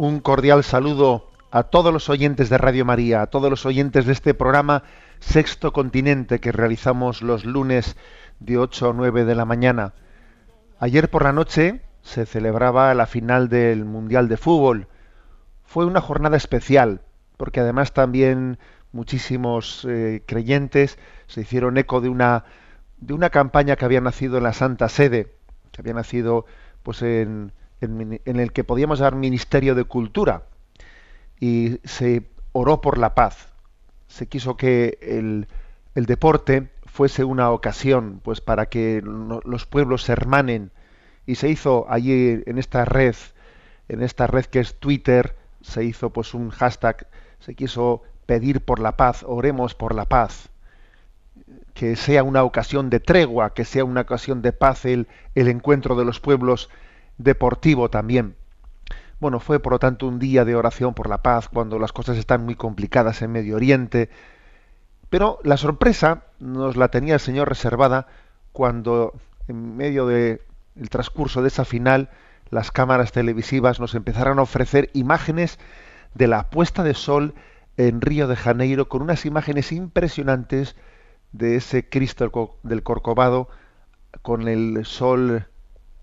Un cordial saludo a todos los oyentes de Radio María, a todos los oyentes de este programa Sexto Continente que realizamos los lunes de 8 a 9 de la mañana. Ayer por la noche se celebraba la final del Mundial de Fútbol. Fue una jornada especial, porque además también muchísimos eh, creyentes se hicieron eco de una, de una campaña que había nacido en la Santa Sede, que había nacido pues en, en, el que podíamos dar Ministerio de Cultura. Y se oró por la paz. Se quiso que el, el deporte fuese una ocasión pues para que los pueblos se hermanen y se hizo allí en esta red en esta red que es Twitter se hizo pues un hashtag se quiso pedir por la paz oremos por la paz que sea una ocasión de tregua que sea una ocasión de paz el, el encuentro de los pueblos deportivo también. Bueno fue por lo tanto un día de oración por la paz cuando las cosas están muy complicadas en Medio Oriente. Pero la sorpresa nos la tenía el Señor reservada cuando en medio de el transcurso de esa final las cámaras televisivas nos empezaron a ofrecer imágenes de la puesta de sol en Río de Janeiro con unas imágenes impresionantes de ese Cristo del del Corcovado con el sol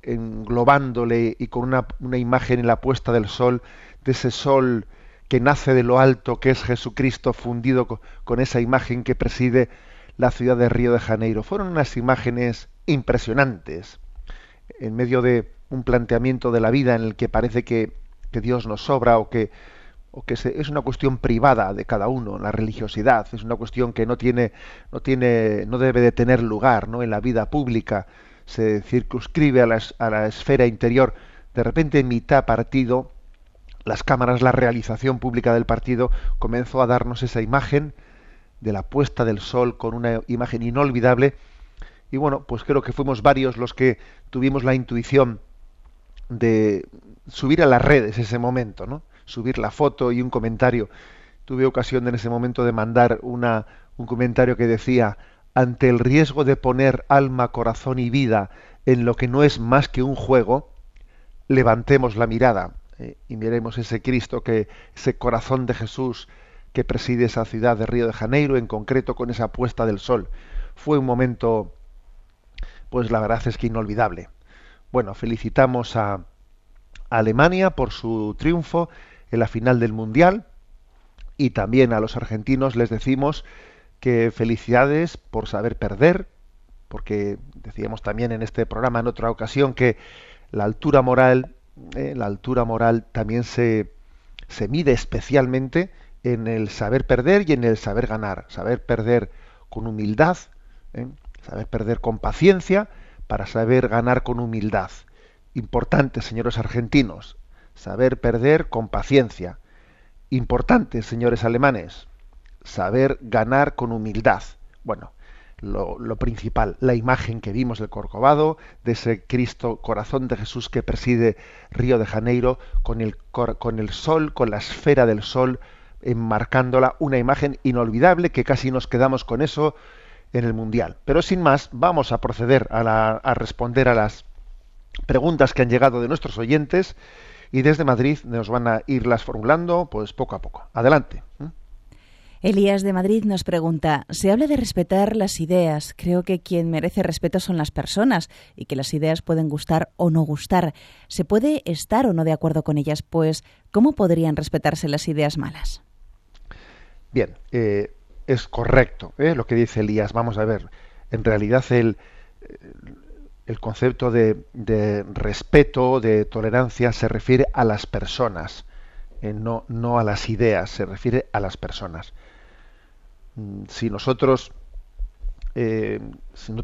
englobándole y con una, una imagen en la puesta del sol de ese sol que nace de lo alto, que es Jesucristo fundido co- con esa imagen que preside la ciudad de Río de Janeiro. Fueron unas imágenes impresionantes en medio de un planteamiento de la vida en el que parece que, que Dios nos sobra o que, o que se- es una cuestión privada de cada uno, la religiosidad, es una cuestión que no tiene, no tiene, no debe de tener lugar ¿no? en la vida pública, se circunscribe a la, esfera interior. De repente, en mitad partido, las cámaras, la realización pública del partido comenzó a darnos esa imagen de la puesta del sol con una imagen inolvidable y bueno, pues creo que fuimos varios los que tuvimos la intuición de subir a las redes ese momento, ¿no? Subir la foto y un comentario. Tuve ocasión en ese momento de mandar una, un comentario que decía, ante el riesgo de poner alma, corazón y vida en lo que no es más que un juego, levantemos la mirada eh, y miremos ese Cristo, que ese corazón de Jesús que preside esa ciudad de Río de Janeiro, en concreto con esa puesta del sol. Fue un momento, pues la verdad es que inolvidable. Bueno, felicitamos a, a Alemania por su triunfo en la final del Mundial y también a los argentinos les decimos que felicidades por saber perder, porque decíamos también en este programa en otra ocasión que la altura moral, eh, la altura moral también se, se mide especialmente en el saber perder y en el saber ganar, saber perder con humildad, ¿eh? saber perder con paciencia para saber ganar con humildad. Importante, señores argentinos, saber perder con paciencia. Importante, señores alemanes, saber ganar con humildad. Bueno, lo, lo, principal, la imagen que vimos del Corcovado, de ese Cristo corazón de Jesús que preside Río de Janeiro, con el, con el sol, con la esfera del sol, enmarcándola, una imagen inolvidable que casi nos quedamos con eso en el Mundial. Pero sin más, vamos a proceder a, la, a responder a las preguntas que han llegado de nuestros oyentes y desde Madrid nos van a irlas formulando pues poco a poco. Adelante. Elías de Madrid nos pregunta, se habla de respetar las ideas. Creo que quien merece respeto son las personas y que las ideas pueden gustar o no gustar. ¿Se puede estar o no de acuerdo con ellas? Pues, ¿cómo podrían respetarse las ideas malas? Bien, eh, es correcto ¿eh? lo que dice Elías. Vamos a ver, en realidad el, el concepto de, de respeto, de tolerancia, se refiere a las personas. Eh, no, a las ideas, se refiere a las personas. Mm, si nosotros eh,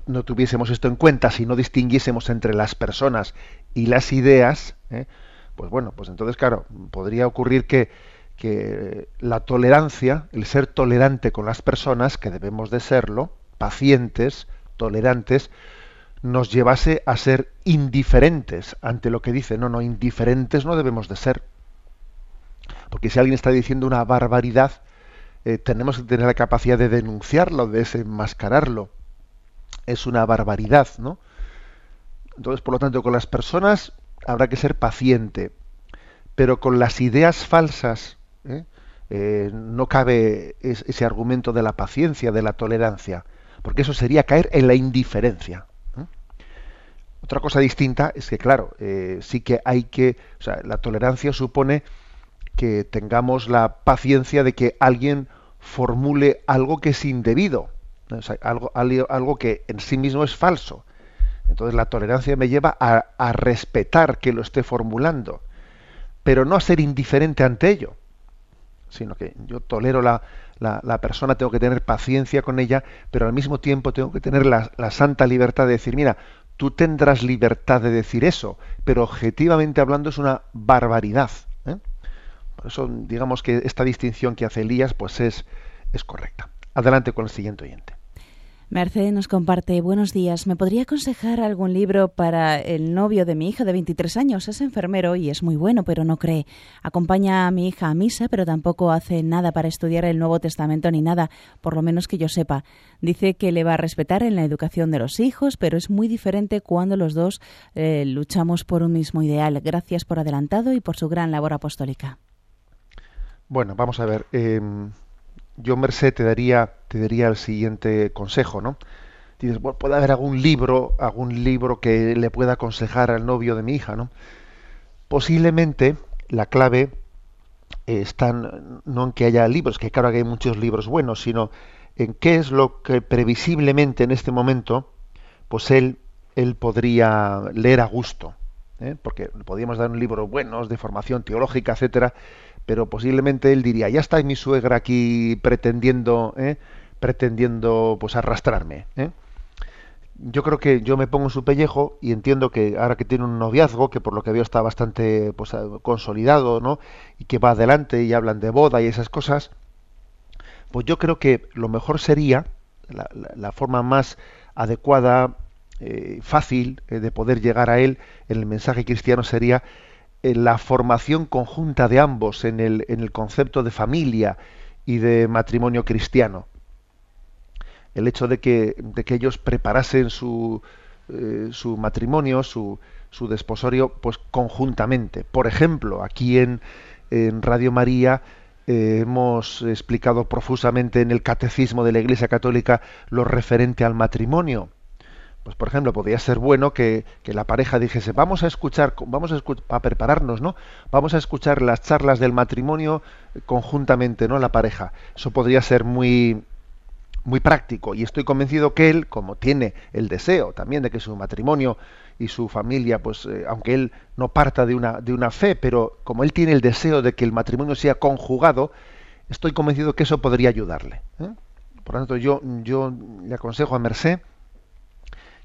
no, tuviésemos esto en cuenta, si no distinguiésemos entre las personas y las ideas, eh, pues bueno, pues entonces, claro, podría ocurrir que, que, la tolerancia, el ser tolerante con las personas, que debemos de serlo, pacientes, tolerantes, nos llevase a ser indiferentes ante lo que dice. No, no, indiferentes no debemos de ser. Porque si alguien está diciendo una barbaridad, eh, tenemos que tener la capacidad de denunciarlo, de desenmascararlo. Es una barbaridad, ¿no? Entonces, por lo tanto, con las personas habrá que ser paciente, pero con las ideas falsas ¿eh? Eh, no cabe ese argumento de la paciencia, de la tolerancia, porque eso sería caer en la indiferencia. Otra cosa distinta es que, claro, sí que hay que, o sea, la tolerancia supone que tengamos la paciencia de que alguien formule algo que es indebido, algo, algo, que en sí mismo es falso. Entonces la tolerancia me lleva a, respetar que lo esté formulando, pero no a ser indiferente ante ello, sino que yo tolero la, la, persona, tengo que tener paciencia con ella, pero al mismo tiempo tengo que tener la, la santa libertad de decir, mira, tú tendrás libertad de decir eso, pero objetivamente hablando es una barbaridad. Por eso digamos que esta distinción que hace Elías pues es, es correcta. Adelante con el siguiente oyente. Mercedes nos comparte, buenos días, ¿me podría aconsejar algún libro para el novio de mi hija de 23 años? Es enfermero y es muy bueno, pero no cree. Acompaña a mi hija a misa, pero tampoco hace nada para estudiar el Nuevo Testamento ni nada, por lo menos que yo sepa. Dice que le va a respetar en la educación de los hijos, pero es muy diferente cuando los dos eh, luchamos por un mismo ideal. Gracias por adelantado y por su gran labor apostólica. Bueno, vamos a ver. Em, yo, Merced, te daría, te daría el siguiente consejo, ¿no? Dices, bueno, puede haber algún libro, algún libro que le pueda aconsejar al novio de mi hija, ¿no? Posiblemente la clave está no en que haya libros, que claro que hay muchos libros buenos, sino en qué es lo que previsiblemente en este momento, pues él, él podría leer a gusto. ¿eh? Porque podríamos dar un libro buenos de formación teológica, etcétera, pero posiblemente él diría, ya está mi suegra aquí pretendiendo, ¿eh? pretendiendo pues arrastrarme. ¿eh? Yo creo que yo me pongo en su pellejo y entiendo que ahora que tiene un noviazgo, que por lo que veo está bastante pues, consolidado, ¿no? Y que va adelante y hablan de boda y esas cosas, pues yo creo que lo mejor sería, la, forma más adecuada, eh, fácil de poder llegar a él en el mensaje cristiano sería la formación conjunta de ambos en el, en el concepto de familia y de matrimonio cristiano. El hecho de que, de que ellos preparasen su, eh, su matrimonio, su, su, desposorio, pues conjuntamente. Por ejemplo, aquí en, Radio María eh, hemos explicado profusamente en el catecismo de la Iglesia Católica lo referente al matrimonio pues por ejemplo, podría ser bueno que, la pareja dijese, vamos a escuchar, vamos a, prepararnos, ¿no? Vamos a escuchar las charlas del matrimonio conjuntamente, ¿no? La pareja. Eso podría ser muy, muy práctico. Y estoy convencido que él, como tiene el deseo también de que su matrimonio y su familia, pues, eh, aunque él no parta de una, de una fe, pero como él tiene el deseo de que el matrimonio sea conjugado, estoy convencido que eso podría ayudarle. ¿eh? Por lo tanto, yo, yo le aconsejo a Merced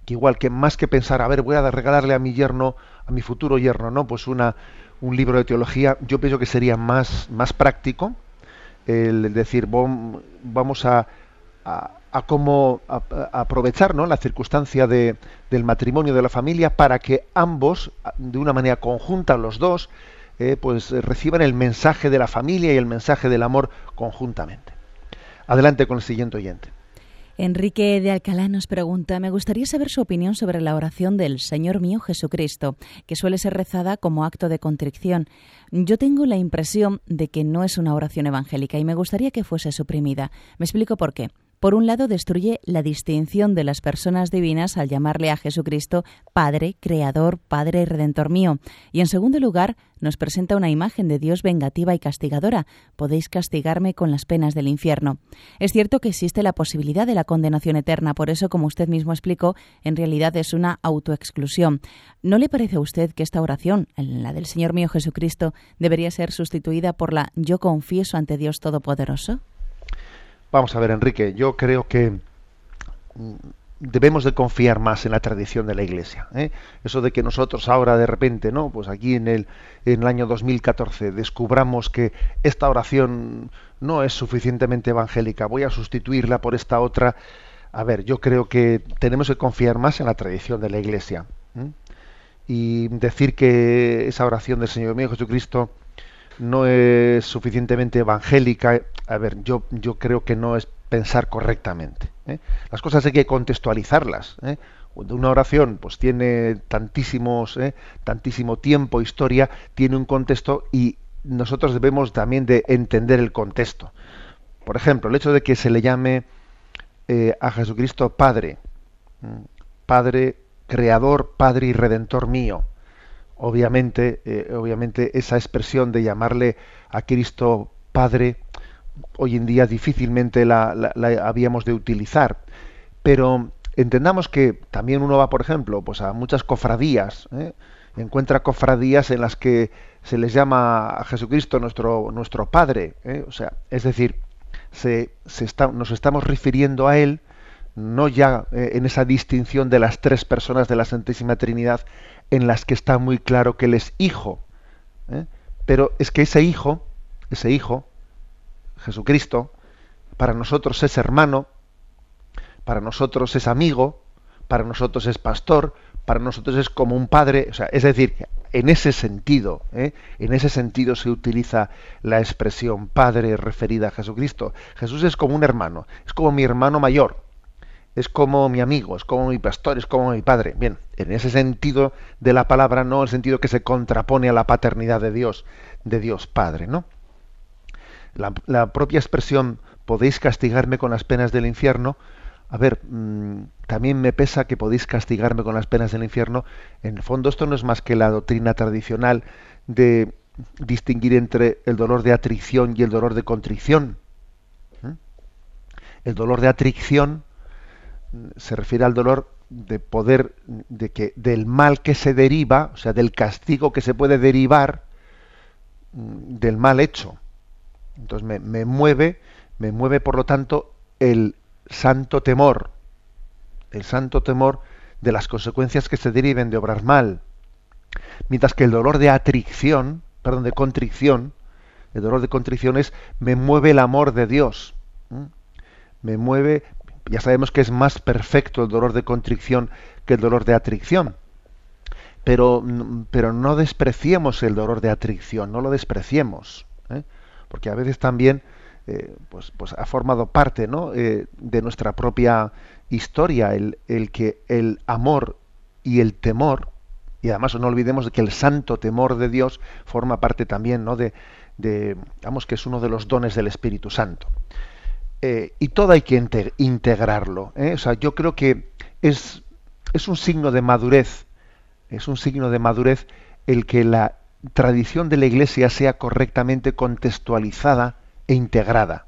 que igual que más que pensar, a ver, voy a regalarle a mi yerno, a mi futuro yerno, ¿no? Pues una, un libro de teología, yo pienso que sería más, más práctico el decir, vamos a, a, cómo aprovechar ¿no? la circunstancia de, del matrimonio, de la familia, para que ambos, de una manera conjunta, los dos, eh, pues reciban el mensaje de la familia y el mensaje del amor conjuntamente. Adelante con el siguiente oyente. Enrique de Alcalá nos pregunta, me gustaría saber su opinión sobre la oración del Señor mío Jesucristo, que suele ser rezada como acto de contrición. Yo tengo la impresión de que no es una oración evangélica y me gustaría que fuese suprimida. Me explico por qué. Por un lado, destruye la distinción de las personas divinas al llamarle a Jesucristo Padre, Creador, Padre y Redentor mío. Y en segundo lugar, nos presenta una imagen de Dios vengativa y castigadora. Podéis castigarme con las penas del infierno. Es cierto que existe la posibilidad de la condenación eterna, por eso, como usted mismo explicó, en realidad es una autoexclusión. ¿No le parece a usted que esta oración, la del Señor mío Jesucristo, debería ser sustituida por la Yo confieso ante Dios Todopoderoso? Vamos a ver, Enrique, yo creo que mm, debemos de confiar más en la tradición de la Iglesia. ¿eh? Eso de que nosotros ahora de repente, no, pues aquí en el, en el año 2014 descubramos que esta oración no es suficientemente evangélica, voy a sustituirla por esta otra. A ver, yo creo que tenemos que confiar más en la tradición de la Iglesia y decir que esa oración del Señor mío Jesucristo no es suficientemente evangélica, a ver, yo, yo creo que no es pensar correctamente. ¿eh? Las cosas hay que contextualizarlas. ¿eh? Una oración pues tiene tantísimos, ¿eh? tantísimo tiempo, historia, tiene un contexto y nosotros debemos también de entender el contexto. Por ejemplo, el hecho de que se le llame a Jesucristo Padre, Padre, Creador, Padre y Redentor mío obviamente, eh, obviamente esa expresión de llamarle a Cristo Padre hoy en día difícilmente la, habíamos de utilizar, pero entendamos que también uno va, por ejemplo, pues a muchas cofradías, ¿eh? encuentra cofradías en las que se les llama a Jesucristo nuestro nuestro Padre, ¿eh? o sea, es decir, se, se está, nos estamos refiriendo a él no ya en esa distinción de las tres personas de la Santísima Trinidad, en las que está muy claro que él es hijo. ¿eh? Pero es que ese hijo, ese hijo, Jesucristo, para nosotros es hermano, para nosotros es amigo, para nosotros es pastor, para nosotros es como un padre, o sea, es decir, en ese sentido, ¿eh? en ese sentido se utiliza la expresión padre referida a Jesucristo. Jesús es como un hermano, es como mi hermano mayor, es como mi amigo, es como mi pastor, es como mi padre. Bien, en ese sentido de la palabra, no el sentido que se contrapone a la paternidad de Dios, de Dios Padre, ¿no? La, propia expresión podéis castigarme con las penas del infierno. A ver, mm, también me pesa que podéis castigarme con las penas del infierno. En el fondo esto no es más que la doctrina tradicional de distinguir entre el dolor de atricción y el dolor de contrición. El dolor de atricción se refiere al dolor de poder, de que del mal que se deriva, o sea, del castigo que se puede derivar mm, del mal hecho. Entonces me, me mueve, me mueve por lo tanto el santo temor, el santo temor de las consecuencias que se deriven de obrar mal. Mientras que el dolor de atricción, perdón, de contrición, el dolor de contrición es me mueve el amor de Dios. Me mueve, ya sabemos que es más perfecto el dolor de contrición que el dolor de atricción. Pero, pero no despreciemos el dolor de atricción, no lo despreciemos. ¿eh? Porque a veces también eh, pues, pues ha formado parte ¿no? Eh, de nuestra propia historia el, el, que el amor y el temor, y además no olvidemos de que el santo temor de Dios forma parte también ¿no? de, de, digamos que es uno de los dones del Espíritu Santo. Eh, y todo hay que integrarlo. ¿eh? O sea, yo creo que es, es un signo de madurez, es un signo de madurez el que la tradición de la Iglesia sea correctamente contextualizada e integrada.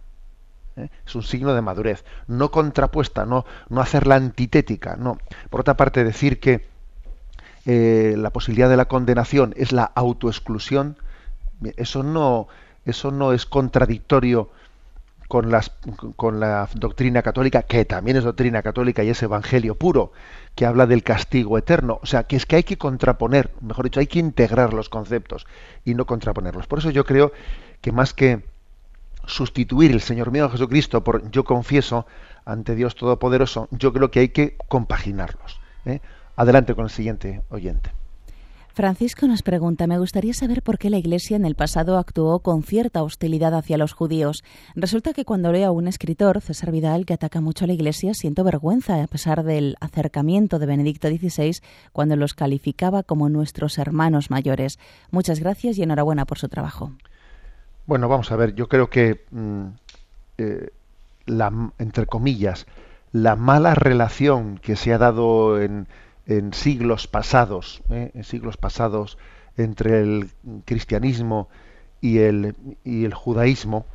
¿eh? Es un signo de madurez, no contrapuesta, no, no hacerla antitética, no. Por otra parte, decir que la posibilidad de la condenación es la autoexclusión, eso no, eso no es contradictorio con, las, con la doctrina católica, que también es doctrina católica y es evangelio puro, que habla del castigo eterno. O sea, que es que hay que contraponer, mejor dicho, hay que integrar los conceptos y no contraponerlos. Por eso yo creo que más que sustituir el Señor mío Jesucristo por yo confieso ante Dios Todopoderoso, yo creo que hay que compaginarlos. ¿eh? Adelante con el siguiente oyente. Francisco nos pregunta, me gustaría saber por qué la Iglesia en el pasado actuó con cierta hostilidad hacia los judíos. Resulta que cuando leo a un escritor, César Vidal, que ataca mucho a la Iglesia, siento vergüenza a pesar del acercamiento de Benedicto XVI cuando los calificaba como nuestros hermanos mayores. Muchas gracias y enhorabuena por su trabajo. Bueno, vamos a ver, yo creo que, mm, eh, la, entre comillas, la mala relación que se ha dado en en siglos pasados, ¿eh? en siglos pasados entre el cristianismo y el, y el judaísmo,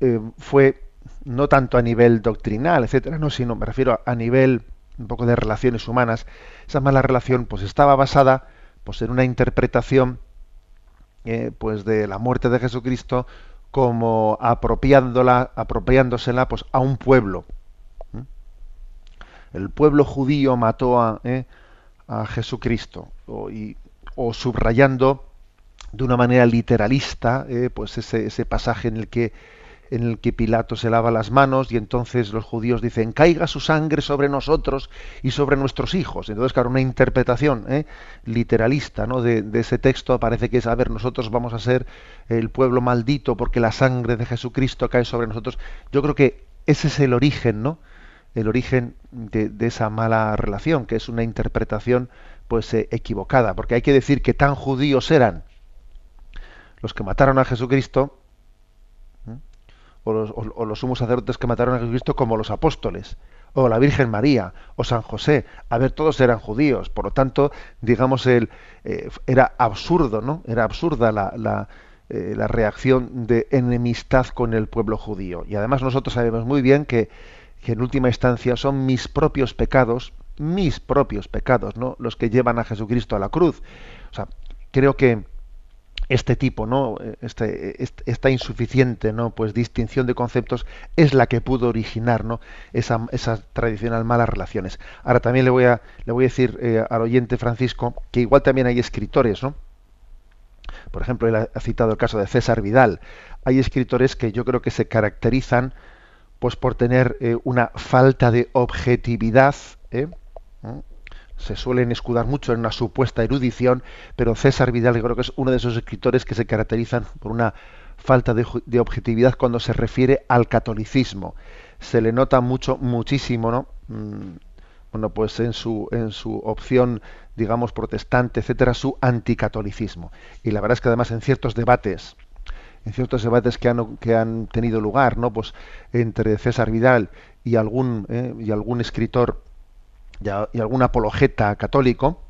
eh, fue no tanto a nivel doctrinal, etcétera, no, sino me refiero a, nivel un poco de relaciones humanas. Esa mala relación, pues estaba basada, pues en una interpretación, eh, pues de la muerte de Jesucristo como apropiándola, apropiándosela, pues a un pueblo, el pueblo judío mató a, eh, a Jesucristo, o, y, o, subrayando de una manera literalista eh, pues ese, ese, pasaje en el que en el que Pilato se lava las manos y entonces los judíos dicen caiga su sangre sobre nosotros y sobre nuestros hijos. Entonces, claro, una interpretación eh, literalista ¿no? de, de, ese texto parece que es, a ver, nosotros vamos a ser el pueblo maldito porque la sangre de Jesucristo cae sobre nosotros. Yo creo que ese es el origen, ¿no? El origen de, esa mala relación, que es una interpretación pues eh, equivocada, porque hay que decir que tan judíos eran los que mataron a Jesucristo, o, los, o, los, sumos sacerdotes que mataron a Jesucristo, como los apóstoles, o la Virgen María, o San José. A ver, todos eran judíos, por lo tanto, digamos, el, eh, era absurdo, ¿no? Era absurda la, eh, la reacción de enemistad con el pueblo judío. Y además nosotros sabemos muy bien que que en última instancia son mis propios pecados, mis propios pecados, ¿no? Los que llevan a Jesucristo a la cruz. O sea, creo que este tipo, ¿no? Este, esta insuficiente, ¿no? Pues distinción de conceptos es la que pudo originar, ¿no? Esa, esas tradicional malas relaciones. Ahora también le voy a, le voy a decir eh, al oyente Francisco que igual también hay escritores, ¿no? Por ejemplo, él ha citado el caso de César Vidal. Hay escritores que yo creo que se caracterizan pues por tener eh, una falta de objetividad. ¿eh? Se suelen escudar mucho en una supuesta erudición, pero César Vidal creo que es uno de esos escritores que se caracterizan por una falta de, de, objetividad cuando se refiere al catolicismo. Se le nota mucho, muchísimo, ¿no? Mm, bueno, pues en su, en su opción, digamos, protestante, etcétera, su anticatolicismo. Y la verdad es que además en ciertos debates, en ciertos debates que han, que han tenido lugar, ¿no? Pues entre César Vidal y algún, eh, y algún escritor y, algún apologeta católico,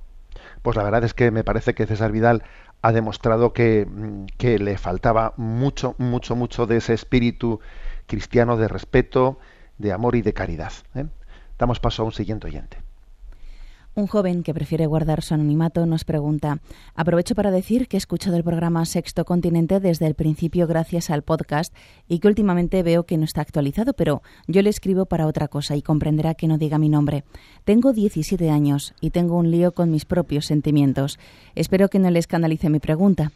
pues la verdad es que me parece que César Vidal ha demostrado que, mm, que le faltaba mucho, mucho, mucho de ese espíritu cristiano de respeto, de amor y de caridad. ¿eh? Damos paso a un siguiente oyente. Un joven que prefiere guardar su anonimato nos pregunta, aprovecho para decir que he escuchado el programa Sexto Continente desde el principio gracias al podcast y que últimamente veo que no está actualizado, pero yo le escribo para otra cosa y comprenderá que no diga mi nombre. Tengo 17 años y tengo un lío con mis propios sentimientos. Espero que no le escandalice mi pregunta.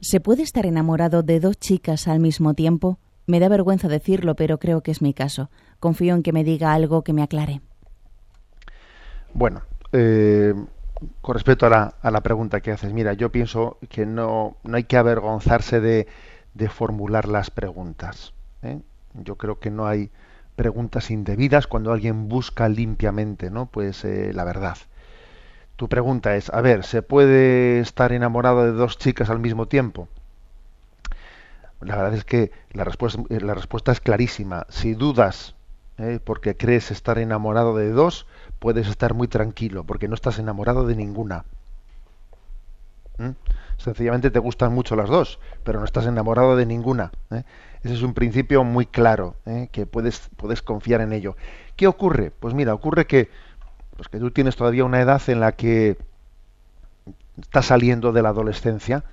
¿Se puede estar enamorado de dos chicas al mismo tiempo? Me da vergüenza decirlo, pero creo que es mi caso. Confío en que me diga algo que me aclare. Bueno, eh, con respecto a la, pregunta que haces, mira, yo pienso que no, no hay que avergonzarse de, formular las preguntas. ¿eh? Yo creo que no hay preguntas indebidas cuando alguien busca limpiamente, ¿no? Pues eh, la verdad. Tu pregunta es, a ver, ¿se puede estar enamorado de dos chicas al mismo tiempo? La verdad es que la respuesta, la respuesta es clarísima. Si dudas ¿eh? porque crees estar enamorado de dos, puedes estar muy tranquilo, porque no estás enamorado de ninguna. ¿Mm? Sencillamente te gustan mucho las dos, pero no estás enamorado de ninguna. ¿eh? Ese es un principio muy claro, ¿eh? que puedes, puedes confiar en ello. ¿Qué ocurre? Pues mira, ocurre que, pues que tú tienes todavía una edad en la que estás saliendo de la adolescencia,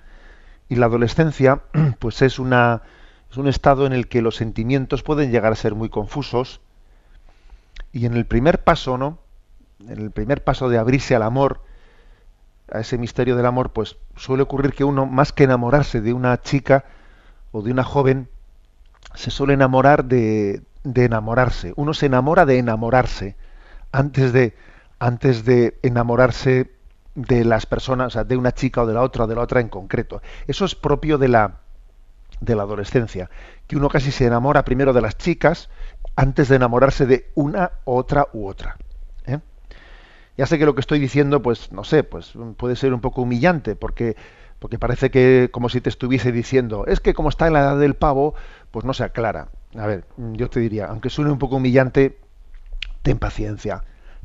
y la adolescencia, pues es una es un estado en el que los sentimientos pueden llegar a ser muy confusos, y en el primer paso, ¿no? El primer paso de abrirse al amor, a ese misterio del amor, pues suele ocurrir que uno, más que enamorarse de una chica o de una joven, se suele enamorar de, de enamorarse. Uno se enamora de enamorarse antes de, antes de enamorarse de las personas, o sea, de una chica o de la otra o de la otra en concreto. Eso es propio de la de la adolescencia, que uno casi se enamora primero de las chicas antes de enamorarse de una, otra u otra. Ya sé que lo que estoy diciendo, pues no sé, pues puede ser un poco humillante, porque porque parece que como si te estuviese diciendo, es que como está en la edad del pavo, pues no se aclara. A ver, yo te diría, aunque suene un poco humillante, ten paciencia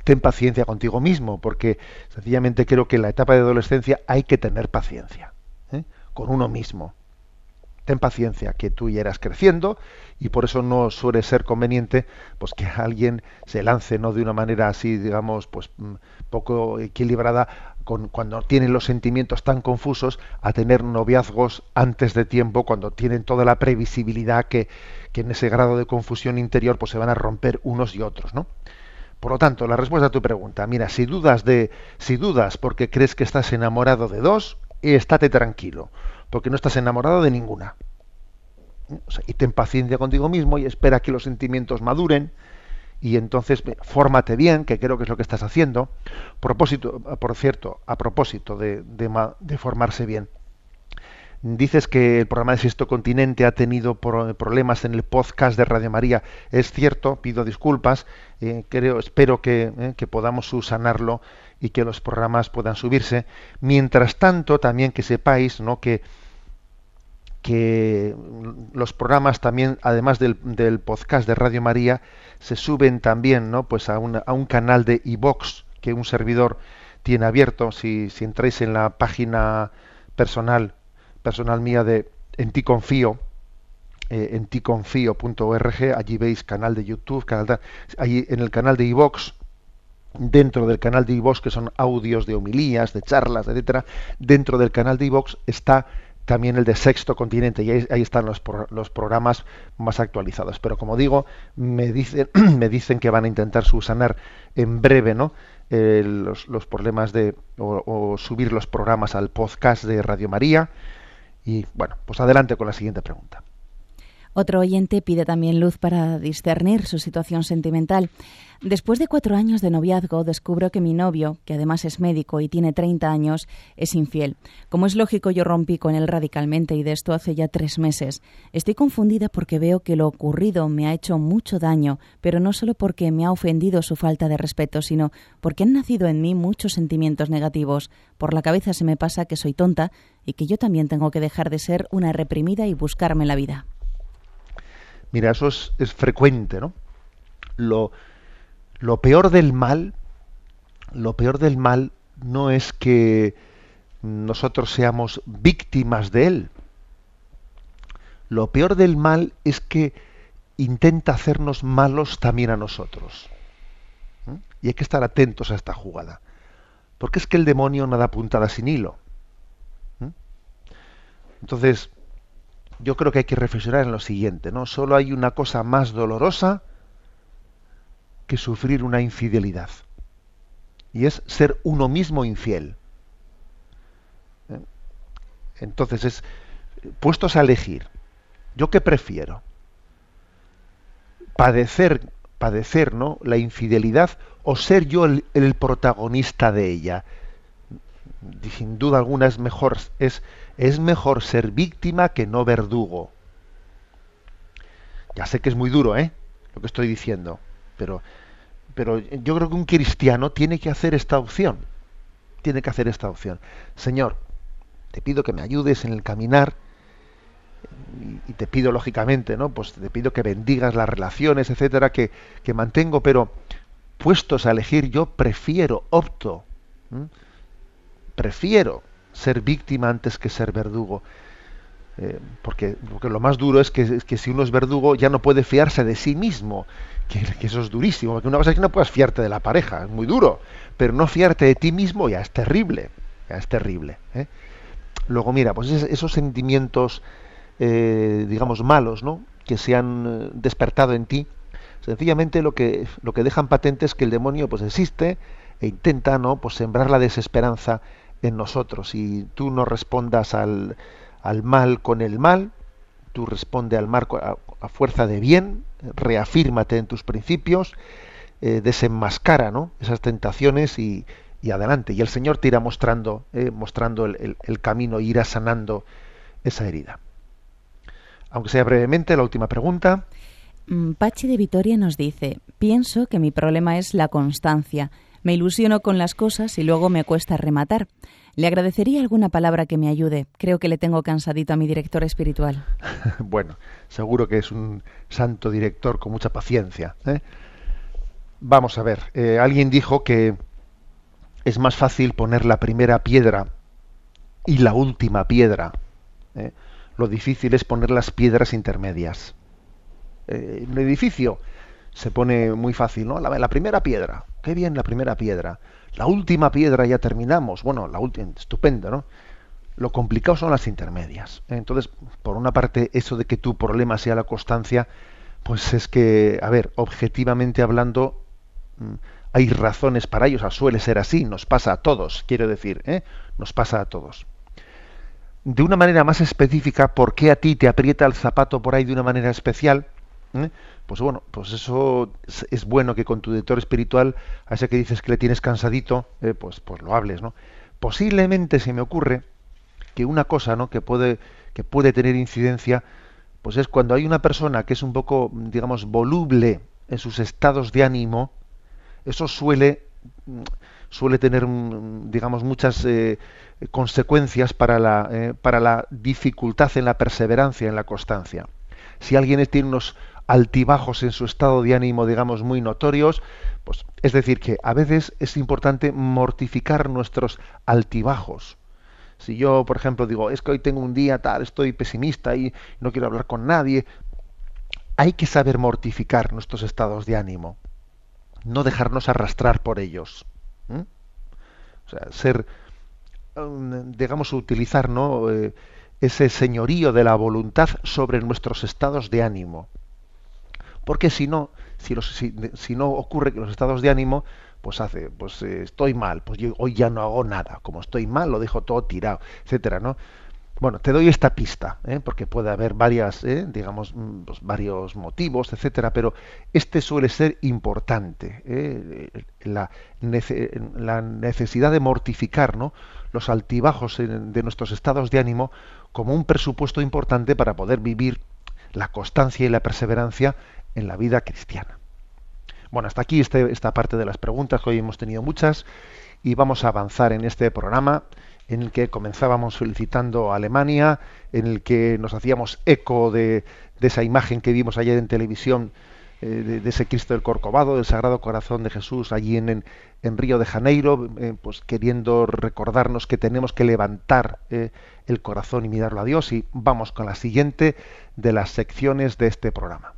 ten paciencia contigo mismo, porque sencillamente creo que en la etapa de adolescencia hay que tener paciencia ¿eh? con uno mismo. Ten paciencia, que tú ya eras creciendo y por eso no suele ser conveniente pues que alguien se lance no de una manera así, digamos, pues mm, poco equilibrada con, cuando tienen los sentimientos tan confusos a tener noviazgos antes de tiempo, cuando tienen toda la previsibilidad que, que en ese grado de confusión interior pues se van a romper unos y otros, ¿no? Por lo tanto, la respuesta a tu pregunta, mira, si dudas de, si dudas porque crees que estás enamorado de dos, estate tranquilo, porque no estás enamorado de ninguna. y ten paciencia contigo mismo y espera que los sentimientos maduren y entonces fórmate bien, que creo que es lo que estás haciendo. Propósito, por cierto, a propósito de, de formarse bien, Dices que el programa de Sexto Continente ha tenido problemas en el podcast de Radio María. Es cierto, pido disculpas. Eh, creo, espero que, eh, que, podamos subsanarlo y que los programas puedan subirse. Mientras tanto, también que sepáis ¿no? que, que los programas también, además del, del, podcast de Radio María, se suben también ¿no? pues a, a un canal de iVox que un servidor tiene abierto. Si, si entráis en la página personal personal mía de En ti confío, eh, en ticonfío.org, allí veis canal de YouTube, canal allí en el canal de iVox, dentro del canal de iVox, que son audios de homilías, de charlas, etcétera, dentro del canal de iVox está también el de Sexto Continente, y ahí, están los, los, programas más actualizados. Pero como digo, me dicen, me dicen que van a intentar subsanar en breve ¿no? Eh, los, problemas de, o subir los programas al podcast de Radio María, y bueno, pues adelante con la siguiente pregunta. Otro oyente pide también luz para discernir su situación sentimental. Después de cuatro años de noviazgo, descubro que mi novio, que además es médico y tiene 30 años, es infiel. Como es lógico, yo rompí con él radicalmente y de esto hace ya tres meses. Estoy confundida porque veo que lo ocurrido me ha hecho mucho daño, pero no solo porque me ha ofendido su falta de respeto, sino porque han nacido en mí muchos sentimientos negativos. Por la cabeza se me pasa que soy tonta y que yo también tengo que dejar de ser una reprimida y buscarme la vida. Mira, eso es, frecuente, ¿no? Lo, lo peor del mal, lo peor del mal no es que nosotros seamos víctimas de él. Lo peor del mal es que intenta hacernos malos también a nosotros. Y hay que estar atentos a esta jugada. Porque es que el demonio nada puntada sin hilo. Entonces, yo creo que hay que reflexionar en lo siguiente, ¿no? Solo hay una cosa más dolorosa que sufrir una infidelidad. Y es ser uno mismo infiel. ¿Eh? Entonces es puestos a elegir, ¿yo qué prefiero? Padecer, padecer, ¿no? La infidelidad o ser yo el, el protagonista de ella. Sin duda alguna es mejor, es es mejor ser víctima que no verdugo. Ya sé que es muy duro, ¿eh? Lo que estoy diciendo, pero, pero yo creo que un cristiano tiene que hacer esta opción. Tiene que hacer esta opción. Señor, te pido que me ayudes en el caminar y, te pido lógicamente, ¿no? Pues te pido que bendigas las relaciones, etcétera, que, que mantengo, pero puestos a elegir, yo prefiero, opto, prefiero ser víctima antes que ser verdugo. Eh, porque, porque, lo más duro es que, que, si uno es verdugo ya no puede fiarse de sí mismo, que, eso es durísimo, porque una cosa es que no puedas fiarte de la pareja, es muy duro, pero no fiarte de ti mismo ya es terrible, ya es terrible. ¿eh? Luego mira, pues esos, sentimientos, eh, digamos, malos, ¿no? que se han despertado en ti, sencillamente lo que, lo que dejan patente es que el demonio pues existe e intenta ¿no? pues sembrar la desesperanza en nosotros. Y tú no respondas al, al mal con el mal, tú responde al mal a, fuerza de bien, reafírmate en tus principios, eh, desenmascara ¿no? esas tentaciones y, y adelante. Y el Señor te irá mostrando, eh, mostrando el, el camino, irá sanando esa herida. Aunque sea brevemente, la última pregunta. Mm, Pachi de Vitoria nos dice, pienso que mi problema es la constancia. Me ilusiono con las cosas y luego me cuesta rematar. Le agradecería alguna palabra que me ayude. Creo que le tengo cansadito a mi director espiritual. bueno, seguro que es un santo director con mucha paciencia. ¿eh? Vamos a ver, eh, alguien dijo que es más fácil poner la primera piedra y la última piedra. ¿eh? Lo difícil es poner las piedras intermedias. en un edificio se pone muy fácil, ¿no? La, primera piedra, qué bien la primera piedra. La última piedra ya terminamos. Bueno, la última, estupendo, ¿no? Lo complicado son las intermedias. Entonces, por una parte, eso de que tu problema sea la constancia, pues es que, a ver, objetivamente hablando, mm, hay razones para ello, o sea, suele ser así, nos pasa a todos, quiero decir, ¿eh? nos pasa a todos. De una manera más específica, ¿por qué a ti te aprieta el zapato por ahí de una manera especial? ¿Eh? pues bueno, pues eso es, bueno que con tu director espiritual, a ese que dices que le tienes cansadito, eh, pues, pues lo hables, ¿no? Posiblemente se me ocurre que una cosa, ¿no? Que puede, que puede tener incidencia, pues es cuando hay una persona que es un poco, digamos, voluble en sus estados de ánimo, eso suele, suele tener, digamos, muchas eh, consecuencias para la, para la dificultad en la perseverancia, en la constancia. Si alguien tiene unos altibajos en su estado de ánimo, digamos, muy notorios, pues es decir, que a veces es importante mortificar nuestros altibajos. Si yo, por ejemplo, digo, es que hoy tengo un día tal, estoy pesimista y no quiero hablar con nadie, hay que saber mortificar nuestros estados de ánimo, no dejarnos arrastrar por ellos. O sea, ser, um, digamos, utilizar ¿no? Eh, ese señorío de la voluntad sobre nuestros estados de ánimo. Porque si no, si, no ocurre que los estados de ánimo, pues hace, pues eh, estoy mal, pues yo hoy ya no hago nada, como estoy mal lo dejo todo tirado, etcétera, ¿no? Bueno, te doy esta pista, ¿eh? porque puede haber varias, ¿eh? digamos, mm, pues varios motivos, etcétera, pero este suele ser importante, la, la, necesidad de mortificar, ¿no? los altibajos de nuestros estados de ánimo como un presupuesto importante para poder vivir la constancia y la perseverancia en la vida cristiana. Bueno, hasta aquí este, esta parte de las preguntas, que hoy hemos tenido muchas, y vamos a avanzar en este programa en el que comenzábamos felicitando a Alemania, en el que nos hacíamos eco de, esa imagen que vimos ayer en televisión eh, de, ese Cristo del Corcovado, del Sagrado Corazón de Jesús allí en, en, Río de Janeiro, eh, pues queriendo recordarnos que tenemos que levantar eh, el corazón y mirarlo a Dios. Y vamos con la siguiente de las secciones de este programa.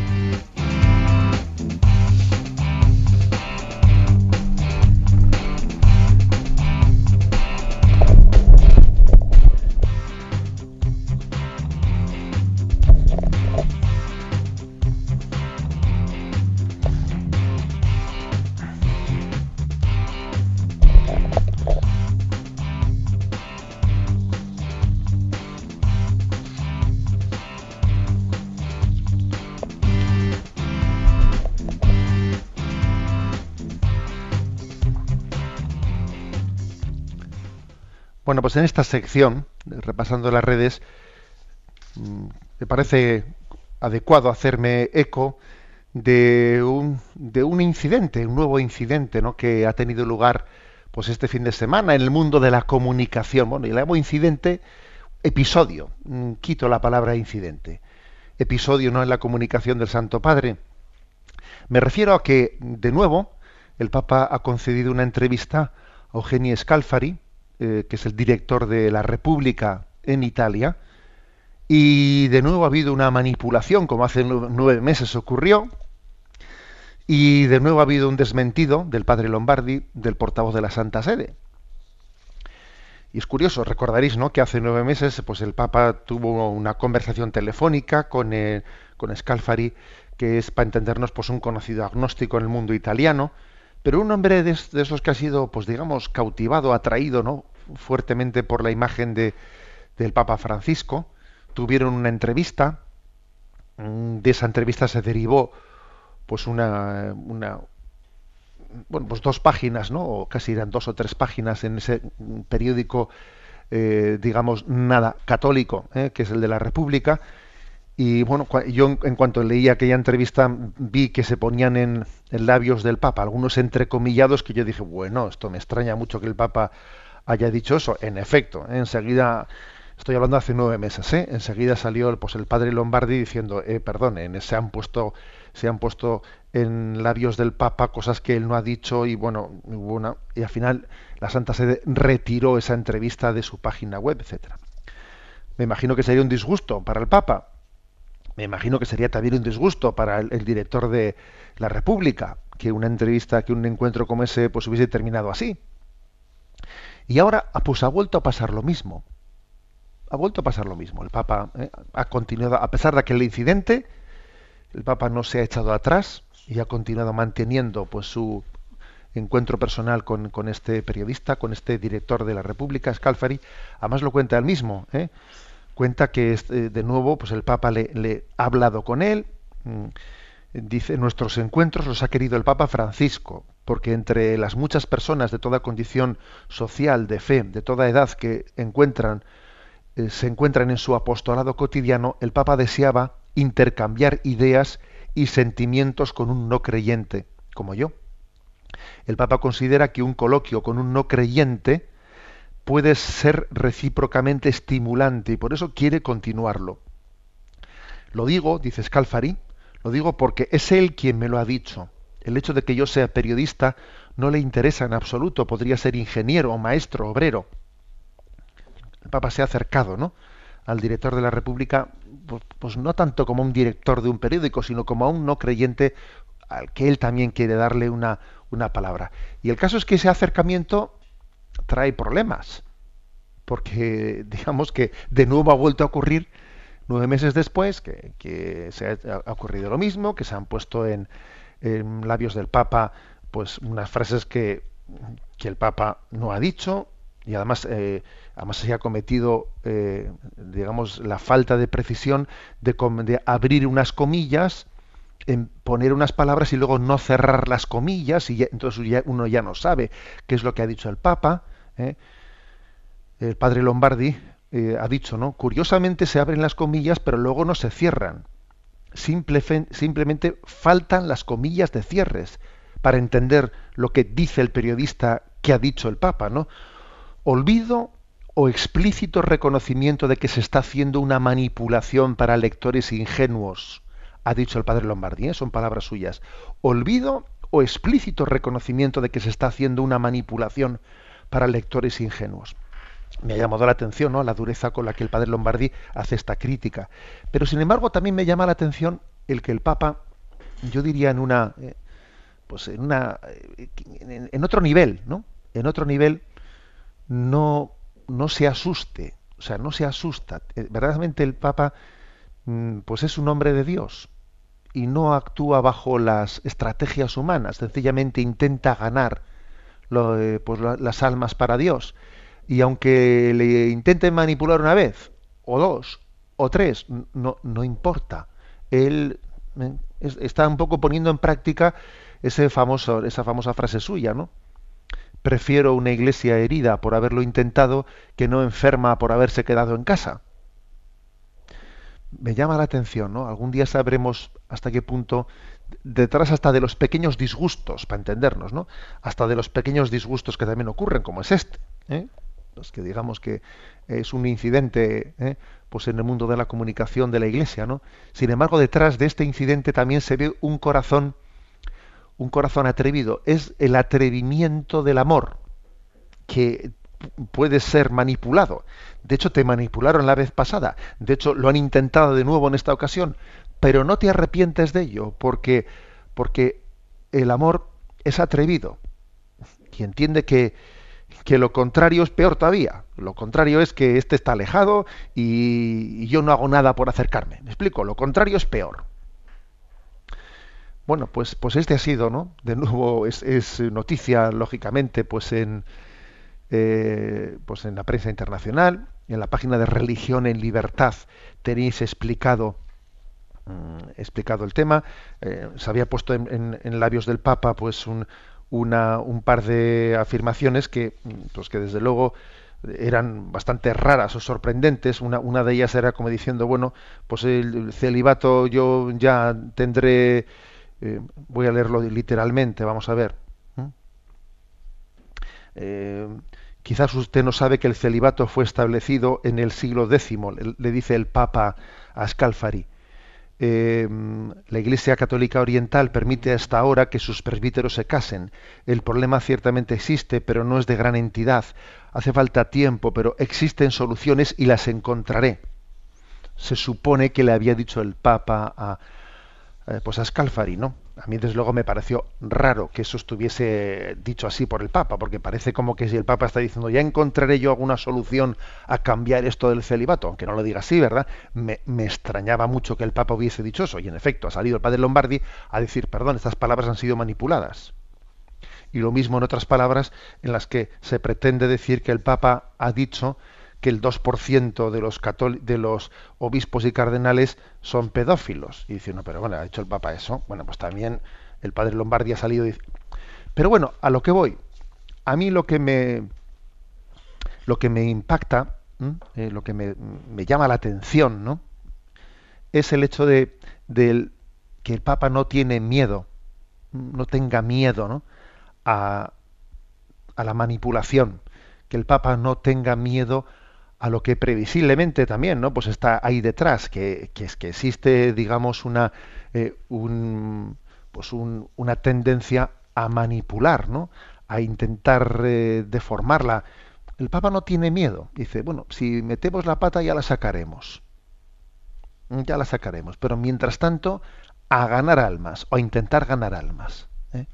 Bueno, pues en esta sección, repasando las redes, mm, me parece adecuado hacerme eco de un, de un incidente, un nuevo incidente, ¿no? que ha tenido lugar pues este fin de semana en el mundo de la comunicación. Bueno, y le llamo incidente, episodio. Mm, quito la palabra incidente. Episodio no en la comunicación del Santo Padre. Me refiero a que, de nuevo, el Papa ha concedido una entrevista a Eugenia Scalfari, eh, que es el director de la República en Italia, y de nuevo ha habido una manipulación, como hace nueve meses ocurrió, y de nuevo ha habido un desmentido del padre Lombardi, del portavoz de la Santa Sede. Y es curioso, recordaréis ¿no? que hace nueve meses pues el Papa tuvo una conversación telefónica con, con Scalfari, que es, para entendernos, pues un conocido agnóstico en el mundo italiano, Pero un hombre de, esos que ha sido, pues digamos, cautivado, atraído, ¿no? Fuertemente por la imagen de, del Papa Francisco, tuvieron una entrevista, mm, de esa entrevista se derivó pues una, bueno, pues dos páginas, ¿no? O casi eran dos o tres páginas en ese periódico, eh, digamos, nada católico, ¿eh? que es el de la República, y bueno, yo en cuanto leí aquella entrevista vi que se ponían en, labios del Papa algunos entrecomillados que yo dije, bueno, esto me extraña mucho que el Papa haya dicho eso. En efecto, ¿eh? enseguida, estoy hablando hace nueve meses, ¿eh? enseguida salió pues, el padre Lombardi diciendo, eh, se han puesto se han puesto en labios del Papa cosas que él no ha dicho y bueno, una, y al final la Santa Sede retiró esa entrevista de su página web, etcétera. Me imagino que sería un disgusto para el Papa, me imagino que sería también un disgusto para el, director de la República que una entrevista, que un encuentro como ese, pues hubiese terminado así. Y ahora, ah, pues ha vuelto a pasar lo mismo. Ha vuelto a pasar lo mismo. El Papa eh, ha continuado, a pesar de aquel incidente, el Papa no se ha echado atrás y ha continuado manteniendo pues su encuentro personal con, con este periodista, con este director de la República, Scalfari. Además lo cuenta él mismo. ¿eh? cuenta que eh, de nuevo pues el Papa le, ha hablado con él. Mm, dice, nuestros encuentros los ha querido el Papa Francisco, porque entre las muchas personas de toda condición social, de fe, de toda edad que encuentran, eh, se encuentran en su apostolado cotidiano, el Papa deseaba intercambiar ideas y sentimientos con un no creyente, como yo. El Papa considera que un coloquio con un no creyente puede ser recíprocamente estimulante y por eso quiere continuarlo. Lo digo, dice Scalfari, lo digo porque es él quien me lo ha dicho. El hecho de que yo sea periodista no le interesa en absoluto, podría ser ingeniero, maestro, obrero. El Papa se ha acercado, ¿no? al director de la República, pues, no tanto como un director de un periódico, sino como a un no creyente al que él también quiere darle una, una palabra. Y el caso es que ese acercamiento trae problemas, porque digamos que de nuevo ha vuelto a ocurrir nueve meses después que, se ha, ocurrido lo mismo, que se han puesto en, labios del Papa pues unas frases que, que, el Papa no ha dicho y además eh, además se ha cometido eh, digamos la falta de precisión de, abrir unas comillas en poner unas palabras y luego no cerrar las comillas y entonces uno ya no sabe qué es lo que ha dicho el Papa. ¿eh? El padre Lombardi eh, ha dicho, ¿no? Curiosamente se abren las comillas, pero luego no se cierran. simplemente faltan las comillas de cierres para entender lo que dice el periodista que ha dicho el Papa, ¿no? Olvido o explícito reconocimiento de que se está haciendo una manipulación para lectores ingenuos ha dicho el padre Lombardi, ¿eh? son palabras suyas, olvido o explícito reconocimiento de que se está haciendo una manipulación para lectores ingenuos. Me ha llamado la atención ¿no? la dureza con la que el padre Lombardi hace esta crítica. Pero sin embargo también me llama la atención el que el Papa, yo diría en una, eh, pues en una, eh, en, otro nivel, ¿no? En otro nivel no, no se asuste, o sea, no se asusta. Verdaderamente el Papa Mm, pues es un hombre de Dios y no actúa bajo las estrategias humanas, sencillamente intenta ganar eh, pues, las almas para Dios. Y aunque le intenten manipular una vez, o dos, o tres, no, no importa. Él eh, está un poco poniendo en práctica esa famosa frase suya, ¿no? Prefiero una iglesia herida por haberlo intentado que no enferma por haberse quedado en casa me llama la atención, ¿no? Algún día sabremos hasta qué punto, detrás hasta de los pequeños disgustos, para entendernos, ¿no? Hasta de los pequeños disgustos que también ocurren, como es este, ¿eh? Los que digamos que es un incidente, ¿eh? pues en el mundo de la comunicación de la Iglesia, ¿no? Sin embargo, detrás de este incidente también se ve un corazón, un corazón atrevido. Es el atrevimiento del amor que puede ser manipulado. De hecho, te manipularon la vez pasada. De hecho, lo han intentado de nuevo en esta ocasión. Pero no te arrepientes de ello, porque, porque el amor es atrevido. Y entiende que, que lo contrario es peor todavía. Lo contrario es que éste está alejado y, yo no hago nada por acercarme. ¿Me explico? Lo contrario es peor. Bueno, pues, pues este ha sido, ¿no? De nuevo es, es noticia, lógicamente, pues en, eh, pues en la prensa internacional, en la página de Religión en Libertad tenéis explicado mm, explicado el tema. Eh, se había puesto en, labios del Papa pues un, una, un par de afirmaciones que, pues que desde luego eran bastante raras o sorprendentes. Una, una de ellas era como diciendo, bueno, pues el celibato yo ya tendré, eh, voy a leerlo literalmente, vamos a ver. Eh, quizás usted no sabe que el celibato fue establecido en el siglo X, le dice el Papa a Scalfari. Em, la Iglesia Católica Oriental permite hasta ahora que sus presbíteros se casen. El problema ciertamente existe, pero no es de gran entidad. Hace falta tiempo, pero existen soluciones y las encontraré. Se supone que le había dicho el Papa a, eh, pues a Scalfari, ¿no? A mí desde luego me pareció raro que eso estuviese dicho así por el Papa, porque parece como que si el Papa está diciendo ya encontraré yo alguna solución a cambiar esto del celibato, aunque no lo diga así, ¿verdad? Me, me extrañaba mucho que el Papa hubiese dicho eso, y en efecto ha salido el padre Lombardi a decir, perdón, estas palabras han sido manipuladas. Y lo mismo en otras palabras en las que se pretende decir que el Papa ha dicho que el 2% de los, de los obispos y cardenales son pedófilos. Y dice, no, pero bueno, ha dicho el Papa eso. Bueno, pues también el padre Lombardi ha salido. Pero bueno, a lo que voy. A mí lo que me, lo que me impacta, eh, lo que me, llama la atención, ¿no? Es el hecho de, de, que el Papa no tiene miedo, no tenga miedo, ¿no? A, a la manipulación, que el Papa no tenga miedo a lo que previsiblemente también, ¿no? Pues está ahí detrás, que, es que existe, digamos, una, eh, un, pues una tendencia a manipular, ¿no? A intentar eh, deformarla. El Papa no tiene miedo. Dice, bueno, si metemos la pata ya la sacaremos. Ya la sacaremos. Pero mientras tanto, a ganar almas, o a intentar ganar almas. ¿eh?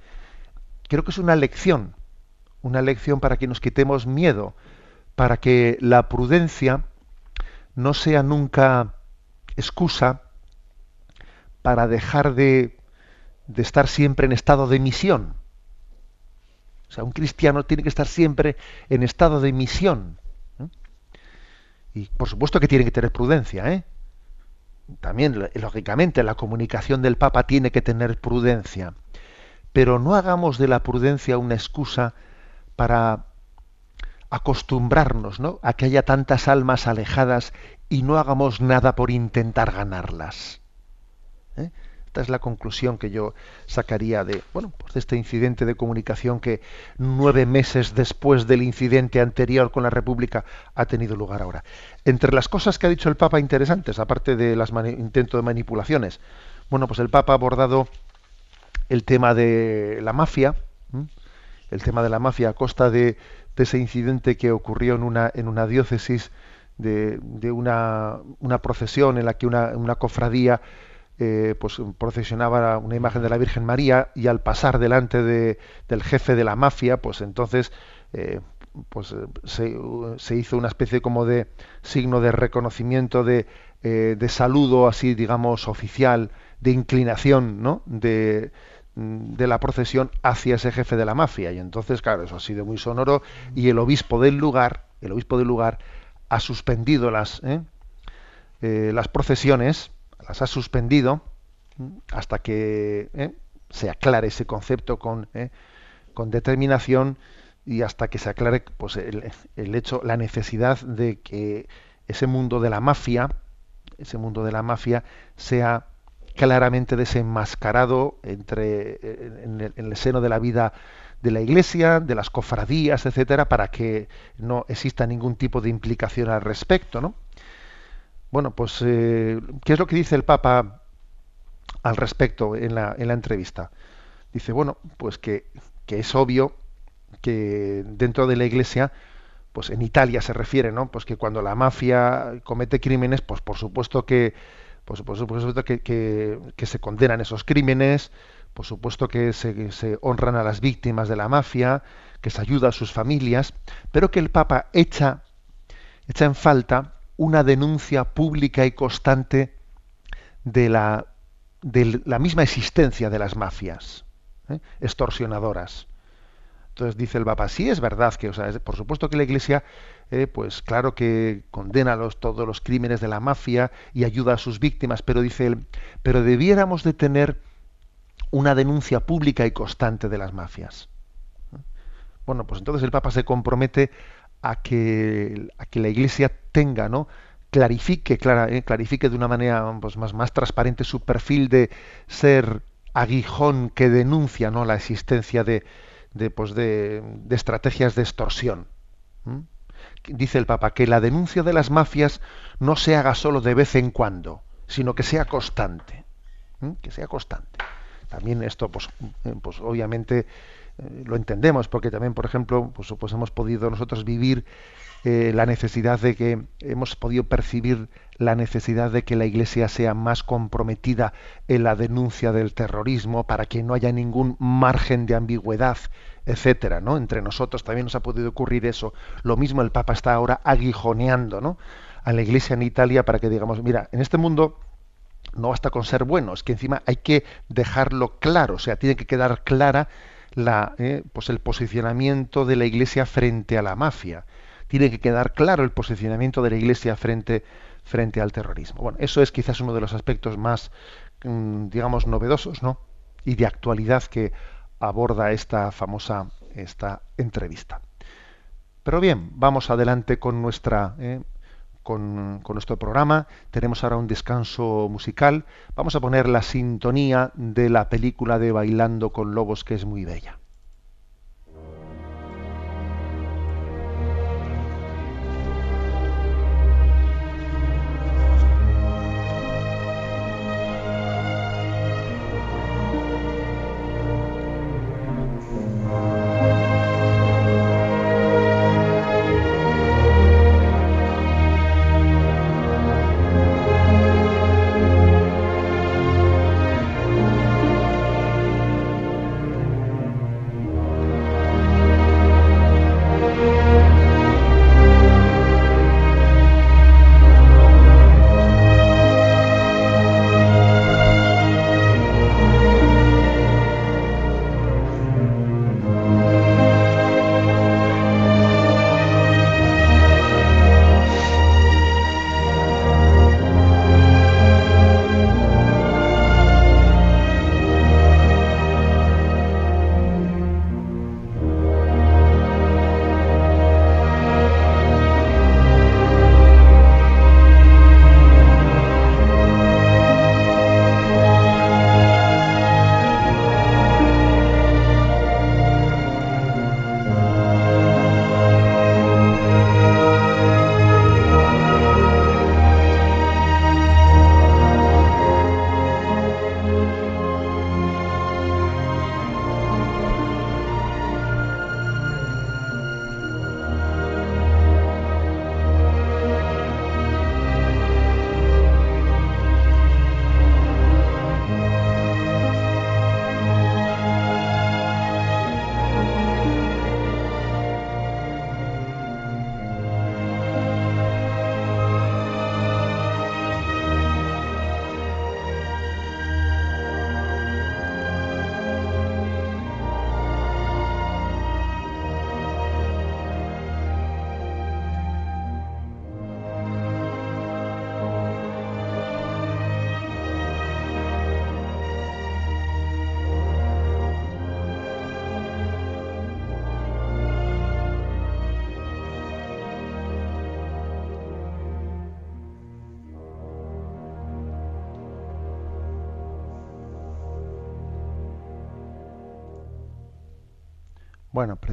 Creo que es una lección, una lección para que nos quitemos miedo para que la prudencia no sea nunca excusa para dejar de, estar siempre en estado de misión. O sea, un cristiano tiene que estar siempre en estado de misión. Y por supuesto que tiene que tener prudencia. ¿eh? También, lógicamente, la comunicación del Papa tiene que tener prudencia. Pero no hagamos de la prudencia una excusa para acostumbrarnos ¿no? a que haya tantas almas alejadas y no hagamos nada por intentar ganarlas. ¿Eh? Esta es la conclusión que yo sacaría de, bueno, pues de este incidente de comunicación que nueve meses después del incidente anterior con la República ha tenido lugar ahora. Entre las cosas que ha dicho el Papa interesantes, aparte de los intentos de manipulaciones, bueno, pues el Papa ha abordado el tema de la mafia, el tema de la mafia a costa de, de ese incidente que ocurrió en una, en una diócesis de, de una, una, procesión en la que una, una cofradía eh, pues procesionaba una imagen de la Virgen María y al pasar delante de, del jefe de la mafia, pues entonces eh, pues se, se, hizo una especie como de signo de reconocimiento de, eh, de saludo así digamos oficial de inclinación ¿no? de, de la procesión hacia ese jefe de la mafia. Y entonces, claro, eso ha sido muy sonoro y el obispo del lugar, el obispo del lugar, ha suspendido las, ¿eh? Eh, las procesiones, las ha suspendido hasta que ¿eh? se aclare ese concepto con, con determinación y hasta que se aclare pues, el, el hecho, la necesidad de que ese mundo de la mafia, ese mundo de la mafia sea claramente desenmascarado entre, en, el, seno de la vida de la Iglesia, de las cofradías, etcétera, para que no exista ningún tipo de implicación al respecto, ¿no? Bueno, pues, eh, ¿qué es lo que dice el Papa al respecto en la, en la entrevista? Dice, bueno, pues que, que es obvio que dentro de la Iglesia, pues en Italia se refiere, ¿no? Pues que cuando la mafia comete crímenes, pues por supuesto que por supuesto que, que, se condenan esos crímenes, por supuesto que se, se, honran a las víctimas de la mafia, que se ayuda a sus familias, pero que el Papa echa, echa en falta una denuncia pública y constante de la, de la misma existencia de las mafias ¿eh? extorsionadoras. Entonces dice el Papa, sí es verdad que, o sea, por supuesto que la Iglesia, eh, pues claro que condena los, todos los crímenes de la mafia y ayuda a sus víctimas, pero dice él, pero debiéramos de tener una denuncia pública y constante de las mafias. Bueno, pues entonces el Papa se compromete a que, a que la Iglesia tenga, ¿no? clarifique, eh, clarifique de una manera pues, más, más transparente su perfil de ser aguijón que denuncia ¿no? la existencia de, de, pues de, estrategias de extorsión. Dice el Papa que la denuncia de las mafias no se haga solo de vez en cuando, sino que sea constante. Que sea constante. También esto, pues, eh, pues obviamente eh, lo entendemos, porque también, por ejemplo, pues, pues hemos podido nosotros vivir eh, la necesidad de que hemos podido percibir la necesidad de que la Iglesia sea más comprometida en la denuncia del terrorismo para que no haya ningún margen de ambigüedad, etcétera, ¿no? Entre nosotros también nos ha podido ocurrir eso. Lo mismo el Papa está ahora aguijoneando, ¿no? A la Iglesia en Italia para que digamos, mira, en este mundo no basta con ser buenos, que encima hay que dejarlo claro, o sea, tiene que quedar clara eh, pues el posicionamiento de la Iglesia frente a la mafia tiene que quedar claro el posicionamiento de la Iglesia frente, frente al terrorismo. Bueno, eso es quizás uno de los aspectos más, mm, digamos, novedosos, ¿no? Y de actualidad que aborda esta famosa esta entrevista. Pero bien, vamos adelante con nuestra eh, con, con, nuestro programa. Tenemos ahora un descanso musical. Vamos a poner la sintonía de la película de Bailando con Lobos, que es muy bella.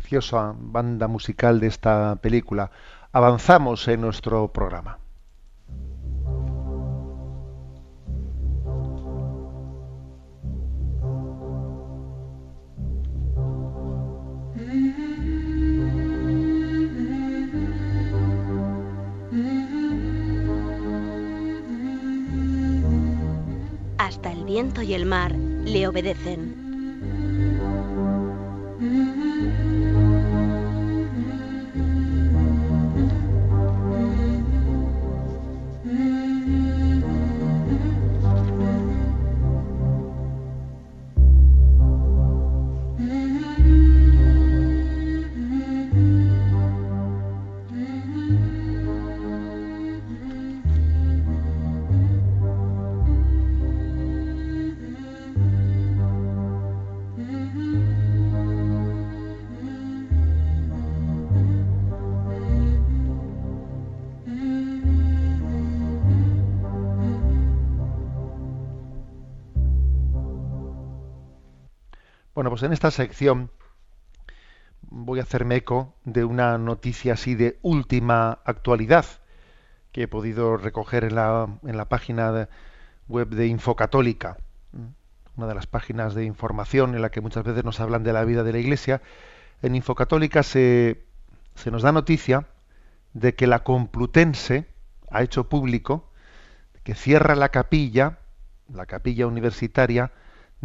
Preciosa banda musical de esta película. Avanzamos en nuestro programa. Hasta el viento y el mar le obedecen. En esta sección voy a hacerme eco de una noticia así de última actualidad que he podido recoger en la, en la página web de Infocatólica, una de las páginas de información en la que muchas veces nos hablan de la vida de la Iglesia. En Infocatólica se, se nos da noticia de que la Complutense ha hecho público que cierra la capilla, la capilla universitaria,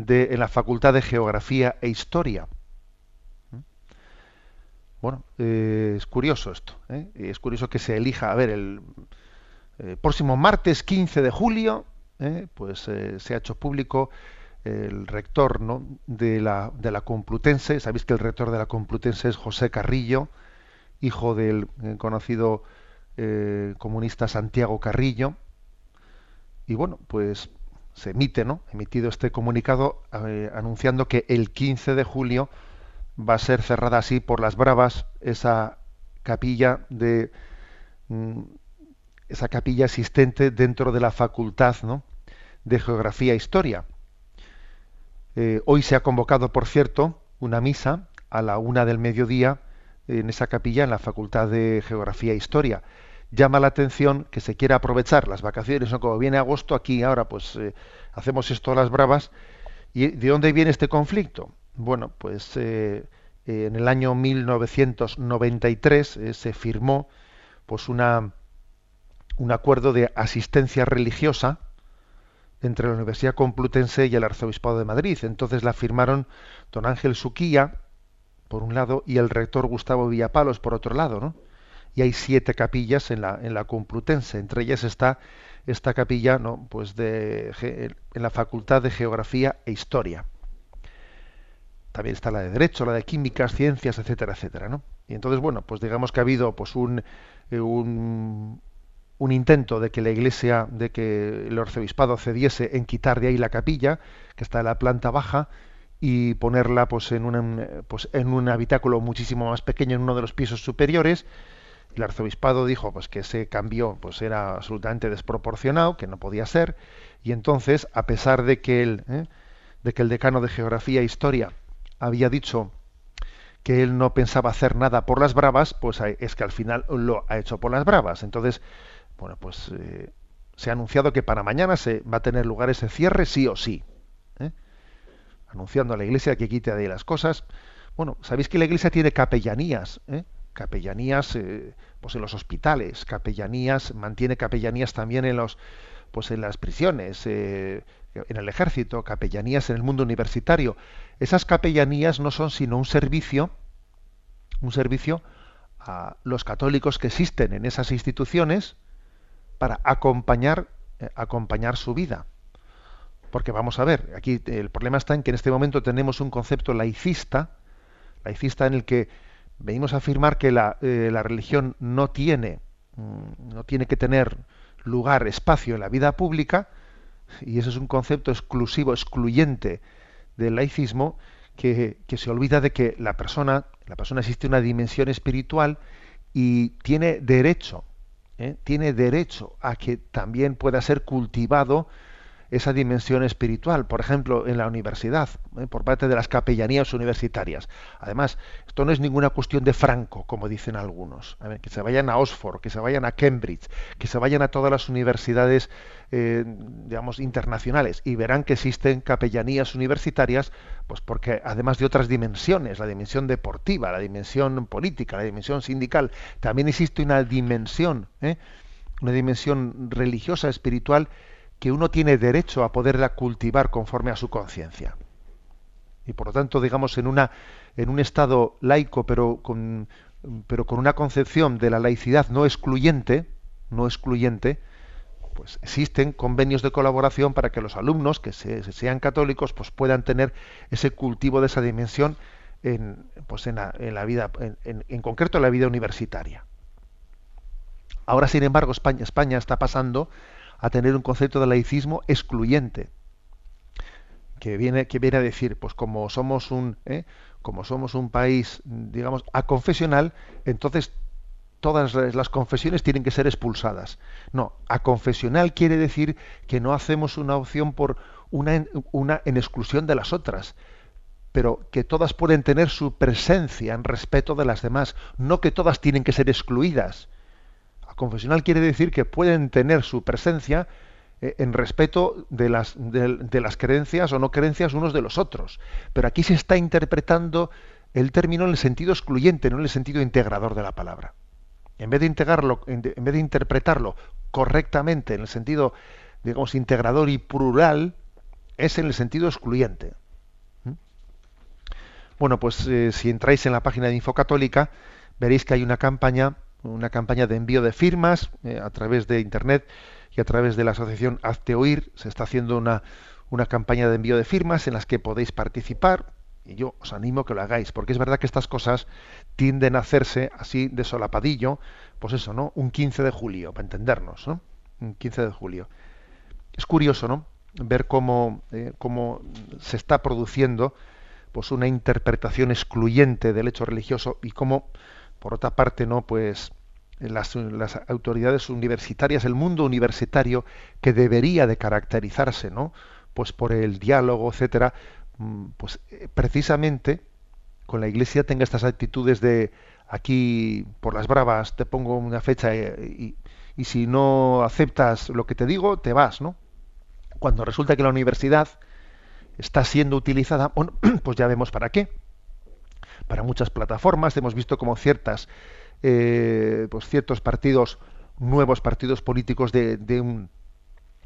de, en la Facultad de Geografía e Historia. Bueno, eh, es curioso esto. ¿eh? Es curioso que se elija, a ver, el eh, próximo martes 15 de julio, pues se ha hecho público el rector ¿no? de, la, de la Complutense. Sabéis que el rector de la Complutense es José Carrillo, hijo del conocido comunista Santiago Carrillo. Y bueno, pues se emite, ¿no? Emitido este comunicado eh, anunciando que el 15 de julio va a ser cerrada así por las bravas esa capilla de mm, esa capilla existente dentro de la facultad ¿no? de geografía e historia. Eh, hoy se ha convocado, por cierto, una misa a la una del mediodía en esa capilla en la facultad de geografía e historia llama la atención que se quiera aprovechar las vacaciones, o como viene agosto, aquí ahora pues eh, hacemos esto a las bravas. ¿Y de dónde viene este conflicto? Bueno, pues eh, en el año 1993 eh, se firmó pues una, un acuerdo de asistencia religiosa entre la Universidad Complutense y el Arzobispado de Madrid. Entonces la firmaron don Ángel Suquía, por un lado, y el rector Gustavo Villapalos, por otro lado, ¿no? Y hay siete capillas en la, en la Complutense. Entre ellas está esta capilla ¿no? pues de, en la Facultad de Geografía e Historia. También está la de Derecho, la de Químicas, Ciencias, etcétera, etcétera. ¿no? Y entonces, bueno, pues digamos que ha habido pues un, eh, un, un intento de que la Iglesia, de que el arzobispado cediese en quitar de ahí la capilla, que está en la planta baja, y ponerla pues en un, pues, en un habitáculo muchísimo más pequeño en uno de los pisos superiores, el arzobispado dijo pues que ese cambio pues era absolutamente desproporcionado, que no podía ser, y entonces, a pesar de que el, ¿eh? de que el decano de Geografía e Historia había dicho que él no pensaba hacer nada por las bravas, pues es que al final lo ha hecho por las bravas. Entonces, bueno, pues eh, se ha anunciado que para mañana se va a tener lugar ese cierre sí o sí. ¿eh? Anunciando a la Iglesia que quite de ahí las cosas. Bueno, sabéis que la Iglesia tiene capellanías, ¿eh? Capellanías eh, pues en los hospitales, capellanías, mantiene capellanías también en los pues en las prisiones, eh, en el ejército, capellanías en el mundo universitario. Esas capellanías no son sino un servicio, un servicio a los católicos que existen en esas instituciones para acompañar, eh, acompañar su vida. Porque vamos a ver, aquí el problema está en que en este momento tenemos un concepto laicista, laicista en el que venimos a afirmar que la, eh, religión no tiene, mm, no tiene que tener lugar, espacio en la vida pública, y ese es un concepto exclusivo, excluyente del laicismo, que, que, se olvida de que la persona, la persona existe una dimensión espiritual y tiene derecho, ¿eh? tiene derecho a que también pueda ser cultivado esa dimensión espiritual, por ejemplo, en la universidad, ¿eh? por parte de las capellanías universitarias. Además, esto no es ninguna cuestión de franco, como dicen algunos. que se vayan a Oxford, que se vayan a Cambridge, que se vayan a todas las universidades, eh, digamos, internacionales y verán que existen capellanías universitarias, pues porque además de otras dimensiones, la dimensión deportiva, la dimensión política, la dimensión sindical, también existe una dimensión, ¿eh? una dimensión religiosa, espiritual, que uno tiene derecho a poderla cultivar conforme a su conciencia. Y por lo tanto, digamos, en, una, en un estado laico, pero con, pero con una concepción de la laicidad no excluyente, no excluyente, pues existen convenios de colaboración para que los alumnos que sean católicos pues puedan tener ese cultivo de esa dimensión en, pues en, la, vida, en, en, concreto en la vida universitaria. Ahora, sin embargo, España, España está pasando a tener un concepto de laicismo excluyente que viene que viene a decir pues como somos un ¿eh? como somos un país digamos aconfesional entonces todas las confesiones tienen que ser expulsadas no aconfesional quiere decir que no hacemos una opción por una, una en exclusión de las otras pero que todas pueden tener su presencia en respeto de las demás, no que todas tienen que ser excluidas. Confesional quiere decir que pueden tener su presencia eh, en respeto de las, de las creencias o no creencias unos de los otros. Pero aquí se está interpretando el término en el sentido excluyente, no en el sentido integrador de la palabra. En vez de integrarlo, en vez de interpretarlo correctamente en el sentido, digamos, integrador y plural, es en el sentido excluyente. ¿Mm? Bueno, pues eh, si entráis en la página de Infocatólica, veréis que hay una campaña, una campaña de envío de firmas eh, a través de internet y a través de la asociación Hazte Oír. Se está haciendo una, una campaña de envío de firmas en las que podéis participar. Y yo os animo a que lo hagáis, porque es verdad que estas cosas tienden a hacerse así de solapadillo, pues eso, ¿no? Un 15 de julio, para entendernos, ¿no? Un 15 de julio. Es curioso, ¿no? ver cómo, eh, cómo se está produciendo pues una interpretación excluyente del hecho religioso y cómo por otra parte no pues las, las, autoridades universitarias el mundo universitario que debería de caracterizarse no pues por el diálogo etcétera mm, pues eh, precisamente con la iglesia tenga estas actitudes de aquí por las bravas te pongo una fecha eh, y, y si no aceptas lo que te digo te vas no cuando resulta que la universidad está siendo utilizada, bueno, pues ya vemos para qué. Para muchas plataformas hemos visto como ciertas, eh, pues ciertos partidos, nuevos partidos políticos de, un,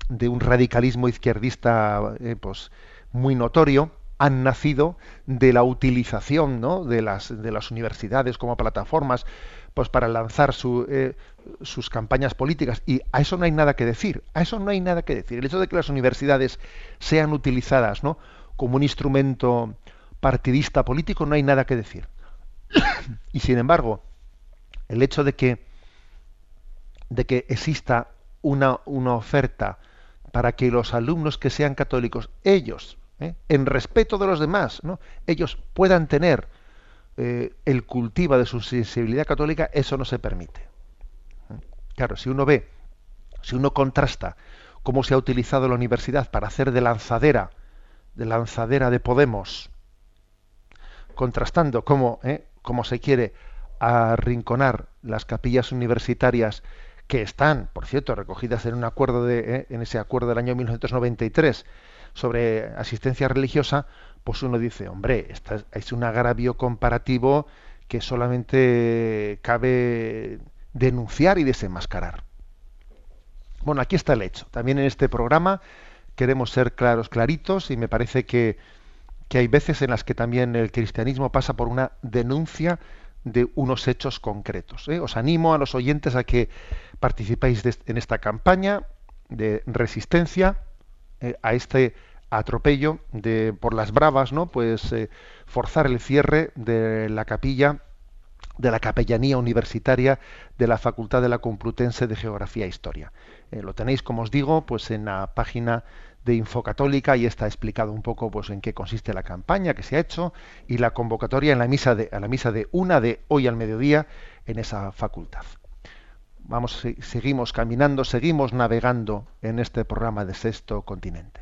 de un, radicalismo izquierdista, eh, pues muy notorio, han nacido de la utilización ¿no? de, las, de las universidades como plataformas pues para lanzar eh, sus campañas políticas y a eso no hay nada que decir a eso no hay nada que decir el hecho de que las universidades sean utilizadas ¿no? como un instrumento partidista político no hay nada que decir y sin embargo el hecho de que de que exista una, una oferta para que los alumnos que sean católicos ellos ¿eh? en respeto de los demás ¿no? ellos puedan tener eh, el cultiva de su sensibilidad católica, eso no se permite. Claro, si uno ve, si uno contrasta cómo se ha utilizado la universidad para hacer de lanzadera, de lanzadera de Podemos, contrastando cómo, eh, cómo se quiere arrinconar las capillas universitarias que están, por cierto, recogidas en un acuerdo de, eh, en ese acuerdo del año 1993 sobre asistencia religiosa, pues uno dice, hombre, es un agravio comparativo que solamente cabe denunciar y desenmascarar. Bueno, aquí está el hecho. También en este programa queremos ser claros, claritos, y me parece que, que hay veces en las que también el cristianismo pasa por una denuncia de unos hechos concretos. ¿eh? Os animo a los oyentes a que participéis en esta campaña de resistencia eh, a este atropello de por las bravas, ¿no? Pues eh, forzar el cierre de la capilla de la capellanía universitaria de la Facultad de la Complutense de Geografía e Historia. Lo tenéis, como os digo, pues en la página de Infocatólica y está explicado un poco pues en qué consiste la campaña que se ha hecho y la convocatoria en la misa de a la misa de una de hoy al mediodía en esa facultad. Vamos, seguimos caminando, seguimos navegando en este programa de Sexto Continente.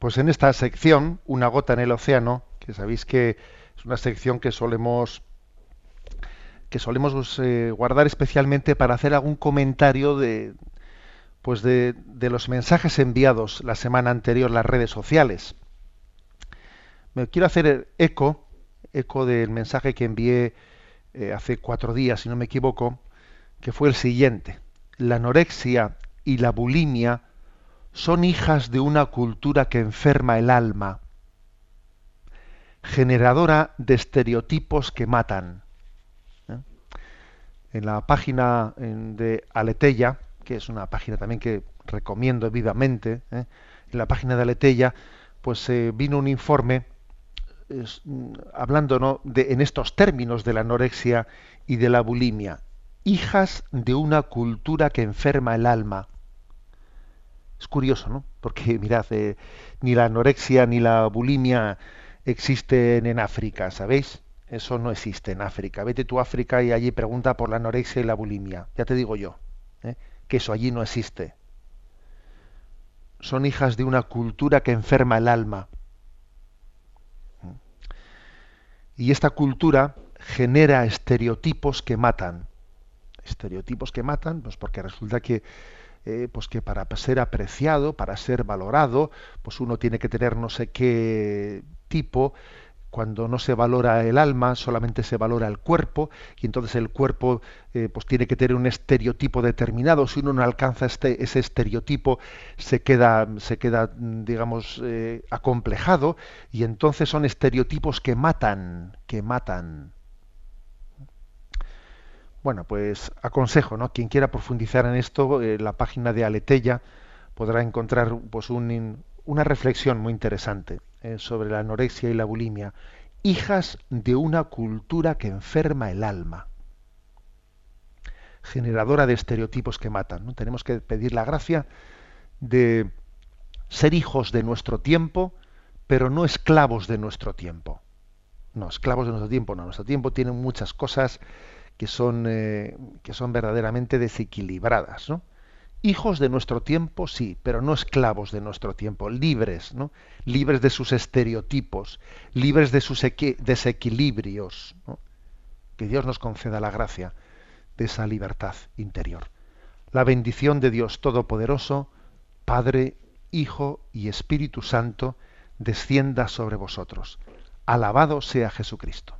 Pues en esta sección, Una gota en el océano, que sabéis que es una sección que solemos que solemos eh, guardar especialmente para hacer algún comentario de pues de, los mensajes enviados la semana anterior las redes sociales. Me quiero hacer eco, eco del mensaje que envié eh, hace cuatro días, si no me equivoco, que fue el siguiente. La anorexia y la bulimia son hijas de una cultura que enferma el alma. generadora de estereotipos que matan. ¿eh? En la página de Aleteya, que es una página también que recomiendo vivamente, ¿eh? en la página de Aleteya, pues eh, vino un informe mm, hablando de, en estos términos de la anorexia y de la bulimia, hijas de una cultura que enferma el alma. Es curioso, ¿no? Porque mirad, ni la anorexia ni la bulimia existen en África, ¿sabéis? Eso no existe en África. Vete tú a África y allí pregunta por la anorexia y la bulimia. Ya te digo yo, ¿eh? que eso allí no existe. Son hijas de una cultura que enferma el alma. Y esta cultura genera estereotipos que matan. Estereotipos que matan, pues porque resulta que eh, pues que para ser apreciado, para ser valorado, pues uno tiene que tener no sé qué tipo, cuando no se valora el alma, solamente se valora el cuerpo, y entonces el cuerpo eh, pues tiene que tener un estereotipo determinado. Si uno no alcanza este, ese estereotipo, se queda, se queda digamos, eh, acomplejado, y entonces son estereotipos que matan, que matan. Bueno, pues aconsejo, ¿no? Quien quiera profundizar en esto, eh, la página de Aletella podrá encontrar pues una reflexión muy interesante eh, sobre la anorexia y la bulimia, hijas de una cultura que enferma el alma, generadora de estereotipos que matan. ¿no? Tenemos que pedir la gracia de ser hijos de nuestro tiempo, pero no esclavos de nuestro tiempo. No, esclavos de nuestro tiempo, no. Nuestro tiempo tiene muchas cosas que son, eh, que son verdaderamente desequilibradas. ¿no? Hijos de nuestro tiempo, sí, pero no esclavos de nuestro tiempo, libres, ¿no? libres de sus estereotipos, libres de sus desequilibrios. Que Dios nos conceda la gracia de esa libertad interior. La bendición de Dios Todopoderoso, Padre, Hijo y Espíritu Santo, descienda sobre vosotros. Alabado sea Jesucristo.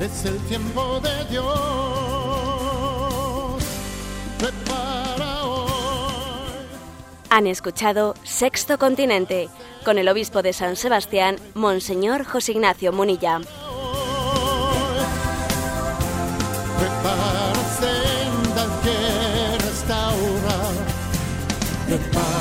es el tiempo de Dios. Prepara hoy. Han escuchado Sexto Continente con el obispo de San Sebastián, Monseñor José Ignacio Munilla. Prepara sendas que restaurar. Prepárate